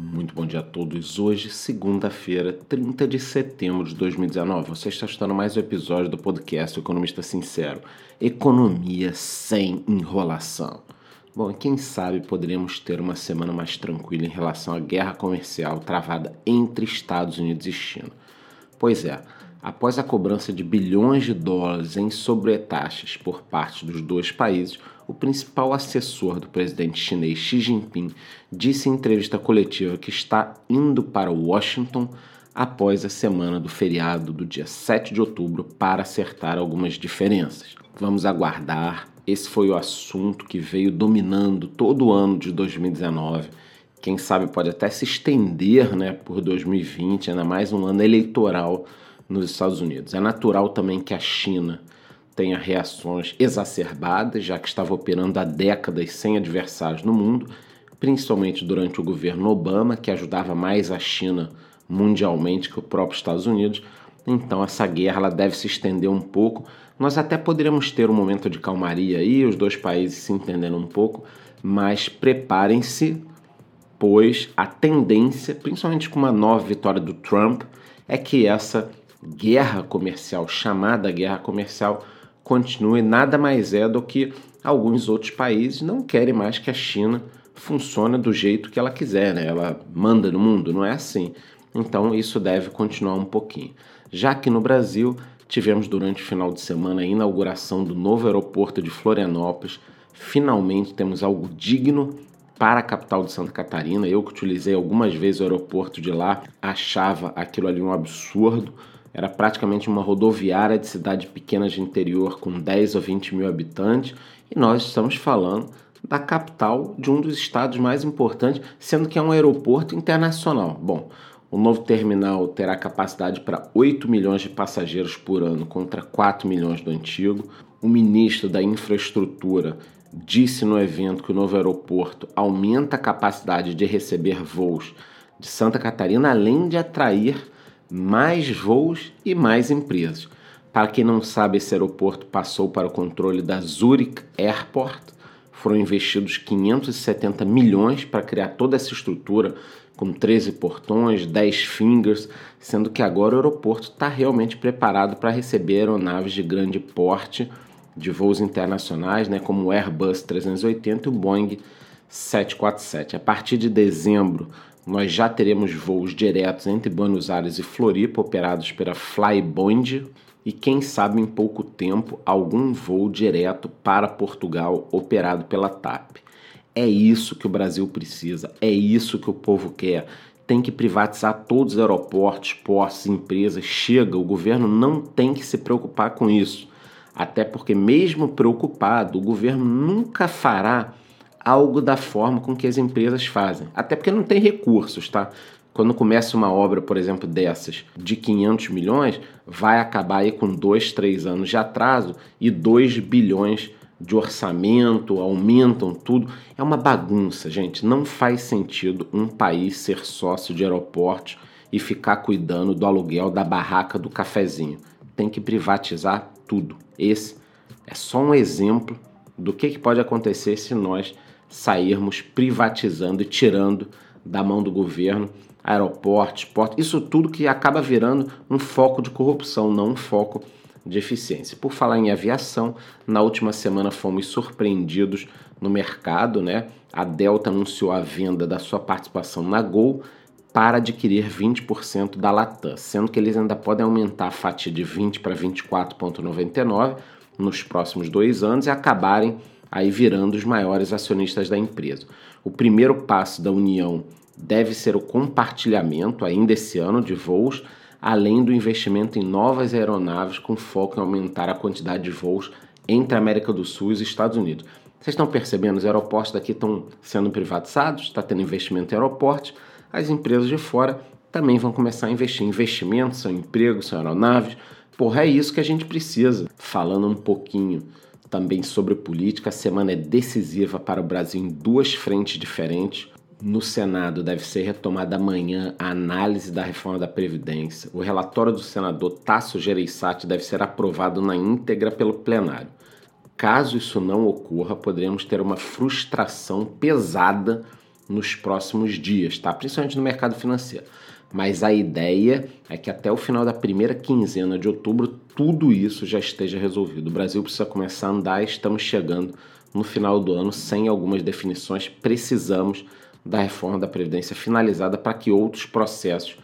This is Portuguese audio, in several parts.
Muito bom dia a todos. Hoje, segunda-feira, 30 de setembro de 2019. Você está escutando mais um episódio do podcast Economista Sincero. Economia sem enrolação. Bom, quem sabe poderemos ter uma semana mais tranquila em relação à guerra comercial travada entre Estados Unidos e China. Pois é, após a cobrança de bilhões de dólares em sobretaxas por parte dos dois países, o principal assessor do presidente chinês Xi Jinping disse em entrevista coletiva que está indo para Washington após a semana do feriado do dia 7 de outubro para acertar algumas diferenças. Vamos aguardar. Esse foi o assunto que veio dominando todo o ano de 2019. Quem sabe pode até se estender né, por 2020, ainda mais um ano eleitoral nos Estados Unidos. É natural também que a China tenha reações exacerbadas, já que estava operando há décadas sem adversários no mundo, principalmente durante o governo Obama, que ajudava mais a China mundialmente que o próprio Estados Unidos. Então essa guerra ela deve se estender um pouco. Nós até poderíamos ter um momento de calmaria aí, os dois países se entendendo um pouco, mas preparem-se, pois a tendência, principalmente com uma nova vitória do Trump, é que essa guerra comercial, chamada guerra comercial, continue, nada mais é do que alguns outros países não querem mais que a China funcione do jeito que ela quiser, né? Ela manda no mundo, não é assim. Então isso deve continuar um pouquinho. Já que no Brasil tivemos durante o final de semana a inauguração do novo aeroporto de Florianópolis, finalmente temos algo digno para a capital de Santa Catarina. Eu que utilizei algumas vezes o aeroporto de lá, achava aquilo ali um absurdo era praticamente uma rodoviária de cidade pequena de interior com 10 ou 20 mil habitantes, e nós estamos falando da capital de um dos estados mais importantes, sendo que é um aeroporto internacional. Bom, o novo terminal terá capacidade para 8 milhões de passageiros por ano contra 4 milhões do antigo. O ministro da Infraestrutura disse no evento que o novo aeroporto aumenta a capacidade de receber voos de Santa Catarina, além de atrair mais voos e mais empresas. Para quem não sabe, esse aeroporto passou para o controle da Zurich Airport. Foram investidos 570 milhões para criar toda essa estrutura com 13 portões, 10 fingers, sendo que agora o aeroporto está realmente preparado para receber aeronaves de grande porte de voos internacionais, né, como o Airbus 380 e o Boeing 747. A partir de dezembro, nós já teremos voos diretos entre Buenos Aires e Floripa, operados pela Flybond, e quem sabe em pouco tempo algum voo direto para Portugal, operado pela TAP. É isso que o Brasil precisa, é isso que o povo quer. Tem que privatizar todos os aeroportos, portos, empresas. Chega, o governo não tem que se preocupar com isso. Até porque, mesmo preocupado, o governo nunca fará algo da forma com que as empresas fazem. Até porque não tem recursos, tá? Quando começa uma obra, por exemplo, dessas de 500 milhões, vai acabar aí com dois, três anos de atraso e 2 bilhões de orçamento, aumentam tudo. É uma bagunça, gente. Não faz sentido um país ser sócio de aeroportos e ficar cuidando do aluguel da barraca do cafezinho. Tem que privatizar tudo. Esse é só um exemplo do que pode acontecer se nós sairmos privatizando e tirando da mão do governo aeroportos, portos, isso tudo que acaba virando um foco de corrupção, não um foco de eficiência. Por falar em aviação, na última semana fomos surpreendidos no mercado, né? A Delta anunciou a venda da sua participação na Gol para adquirir 20% da Latam, sendo que eles ainda podem aumentar a fatia de 20 para 24,99 nos próximos dois anos e acabarem aí virando os maiores acionistas da empresa. O primeiro passo da união deve ser o compartilhamento, ainda esse ano, de voos, além do investimento em novas aeronaves com foco em aumentar a quantidade de voos entre a América do Sul e os Estados Unidos. Vocês estão percebendo? Os aeroportos daqui estão sendo privatizados, está tendo investimento em aeroportos, as empresas de fora também vão começar a investir. Investimentos são empregos, são aeronaves. Porra, é isso que a gente precisa. Falando um pouquinho também sobre política. A semana é decisiva para o Brasil em duas frentes diferentes. No Senado deve ser retomada amanhã a análise da reforma da Previdência. O relatório do senador Tasso Gereissati deve ser aprovado na íntegra pelo plenário. Caso isso não ocorra, poderemos ter uma frustração pesada nos próximos dias, tá? Principalmente no mercado financeiro. Mas a ideia é que até o final da primeira quinzena de outubro tudo isso já esteja resolvido. O Brasil precisa começar a andar, estamos chegando no final do ano sem algumas definições. Precisamos da reforma da Previdência finalizada para que outros processos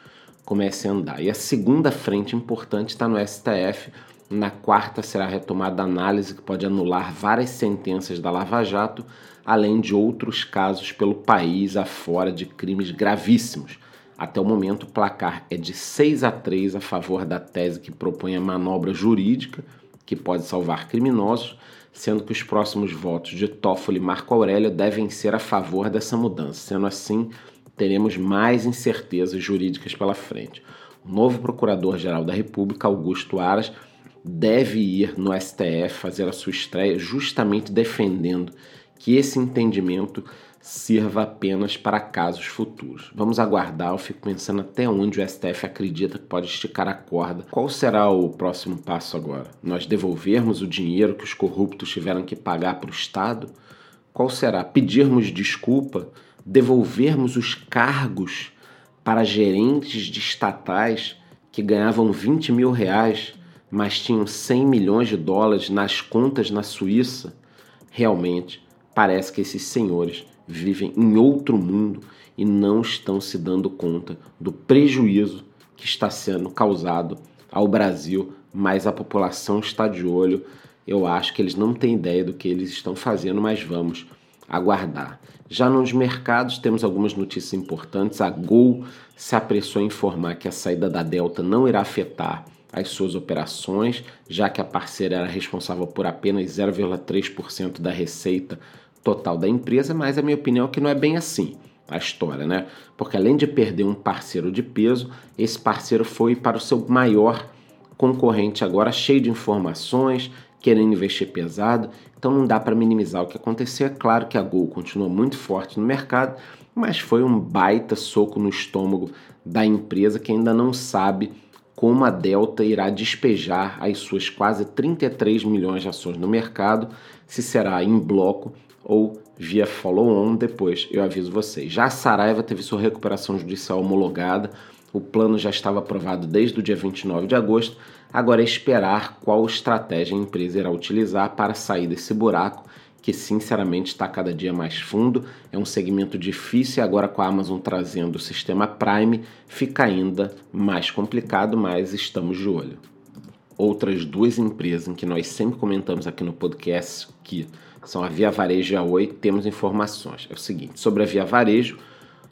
comecem a andar. E a segunda frente importante está no STF. Na quarta será retomada a análise que pode anular várias sentenças da Lava Jato, além de outros casos pelo país afora de crimes gravíssimos. Até o momento, o placar é de 6 a 3 a favor da tese que propõe a manobra jurídica, que pode salvar criminosos, sendo que os próximos votos de Toffoli e Marco Aurélio devem ser a favor dessa mudança. Sendo assim, teremos mais incertezas jurídicas pela frente. O novo Procurador-Geral da República, Augusto Aras, deve ir no STF fazer a sua estreia justamente defendendo que esse entendimento sirva apenas para casos futuros. Vamos aguardar, eu fico pensando até onde o STF acredita que pode esticar a corda. Qual será o próximo passo agora? Nós devolvermos o dinheiro que os corruptos tiveram que pagar para o Estado? Qual será? Pedirmos desculpa? Devolvermos os cargos para gerentes de estatais que ganhavam 20 mil reais, mas tinham 100 milhões de dólares nas contas na Suíça? Realmente, parece que esses senhores vivem em outro mundo e não estão se dando conta do prejuízo que está sendo causado ao Brasil, mas a população está de olho. Eu acho que eles não têm ideia do que eles estão fazendo, mas vamos aguardar. Já nos mercados temos algumas notícias importantes. A Gol se apressou a informar que a saída da Delta não irá afetar as suas operações, já que a parceira era responsável por apenas 0,3% da receita total da empresa, mas a minha opinião é que não é bem assim a história, né? Porque além de perder um parceiro de peso, esse parceiro foi para o seu maior concorrente agora, cheio de informações, querendo investir pesado, então não dá para minimizar o que aconteceu. É claro que a Gol continua muito forte no mercado, mas foi um baita soco no estômago da empresa que ainda não sabe como a Delta irá despejar as suas quase 33 milhões de ações no mercado, se será em bloco ou via follow-on depois, eu aviso vocês. Já a Saraiva teve sua recuperação judicial homologada, o plano já estava aprovado desde o dia 29 de agosto, agora é esperar qual estratégia a empresa irá utilizar para sair desse buraco, que sinceramente está cada dia mais fundo, é um segmento difícil e agora com a Amazon trazendo o sistema Prime fica ainda mais complicado, mas estamos de olho. Outras duas empresas em que nós sempre comentamos aqui no podcast que são a Via Varejo e a Oi, temos informações. É o seguinte, sobre a Via Varejo,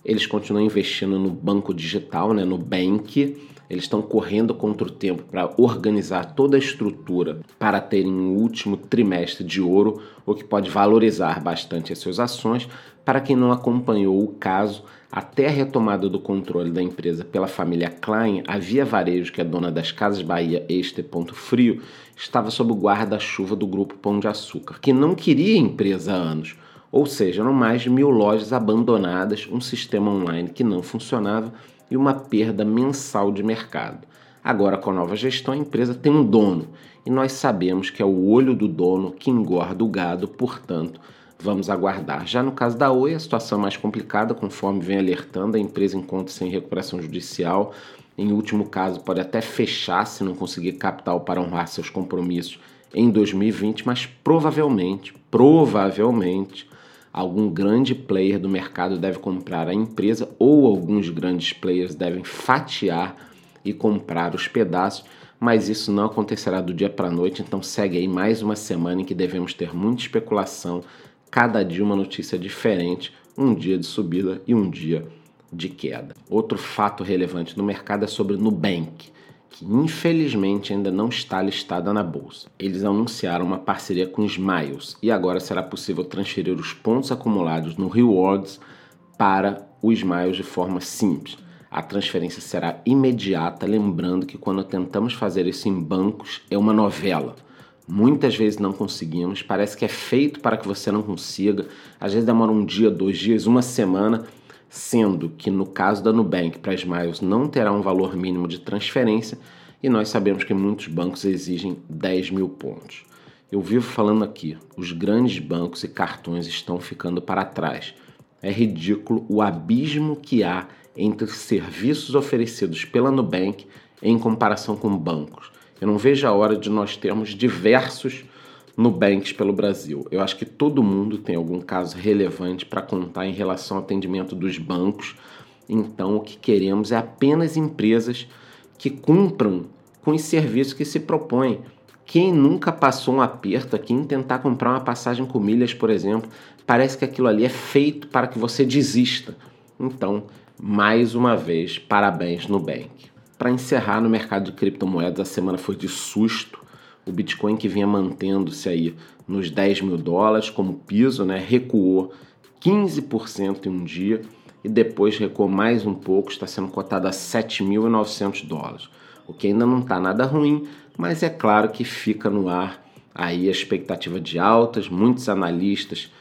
eles continuam investindo no banco digital, né, no Bank. Eles estão correndo contra o tempo para organizar toda a estrutura para terem um último trimestre de ouro, o que pode valorizar bastante as suas ações. Para quem não acompanhou o caso, até a retomada do controle da empresa pela família Klein, a Via Varejo, que é dona das Casas Bahia Este Ponto Frio, estava sob o guarda-chuva do grupo Pão de Açúcar, que não queria empresa há anos. Ou seja, eram mais de mil lojas abandonadas, um sistema online que não funcionava e uma perda mensal de mercado. Agora, com a nova gestão, a empresa tem um dono e nós sabemos que é o olho do dono que engorda o gado, portanto, Vamos aguardar. Já no caso da Oi, a situação é mais complicada, conforme vem alertando, a empresa encontra-se em recuperação judicial. Em último caso, pode até fechar se não conseguir capital para honrar seus compromissos em 2020, mas provavelmente, provavelmente, algum grande player do mercado deve comprar a empresa ou alguns grandes players devem fatiar e comprar os pedaços, mas isso não acontecerá do dia para a noite, então segue aí mais uma semana em que devemos ter muita especulação cada dia uma notícia diferente, um dia de subida e um dia de queda. Outro fato relevante no mercado é sobre Nubank, que infelizmente ainda não está listada na bolsa. Eles anunciaram uma parceria com Smiles e agora será possível transferir os pontos acumulados no Rewards para o Smiles de forma simples. A transferência será imediata, lembrando que quando tentamos fazer isso em bancos é uma novela. Muitas vezes não conseguimos, parece que é feito para que você não consiga. Às vezes demora um dia, dois dias, uma semana, sendo que no caso da Nubank para Smiles não terá um valor mínimo de transferência e nós sabemos que muitos bancos exigem 10 mil pontos. Eu vivo falando aqui, os grandes bancos e cartões estão ficando para trás. É ridículo o abismo que há entre serviços oferecidos pela Nubank em comparação com bancos. Eu não vejo a hora de nós termos diversos Nubanks pelo Brasil. Eu acho que todo mundo tem algum caso relevante para contar em relação ao atendimento dos bancos. Então, o que queremos é apenas empresas que cumpram com os serviços que se propõem. Quem nunca passou um aperto aqui em tentar comprar uma passagem com milhas, por exemplo, parece que aquilo ali é feito para que você desista. Então, mais uma vez, parabéns Nubank. Para encerrar no mercado de criptomoedas, a semana foi de susto. O Bitcoin que vinha mantendo-se aí nos 10 mil dólares como piso, né, recuou 15% em um dia e depois recuou mais um pouco, está sendo cotado a 7.900 dólares. O que ainda não está nada ruim, mas é claro que fica no ar aí a expectativa de altas. Muitos analistas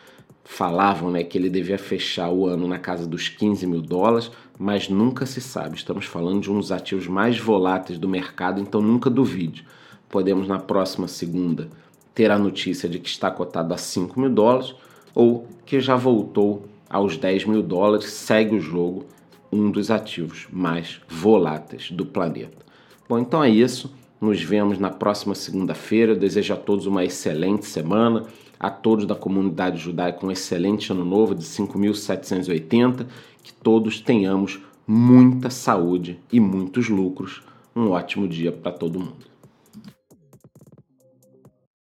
falavam né, que ele devia fechar o ano na casa dos 15 mil dólares, mas nunca se sabe. Estamos falando de um dos ativos mais voláteis do mercado, então nunca duvide. Podemos na próxima segunda ter a notícia de que está cotado a 5 mil dólares ou que já voltou aos 10 mil dólares, segue o jogo, um dos ativos mais voláteis do planeta. Bom, então é isso. Nos vemos na próxima segunda-feira. Desejo a todos uma excelente semana a todos da comunidade judaica um excelente ano novo de 5780, que todos tenhamos muita saúde e muitos lucros. Um ótimo dia para todo mundo.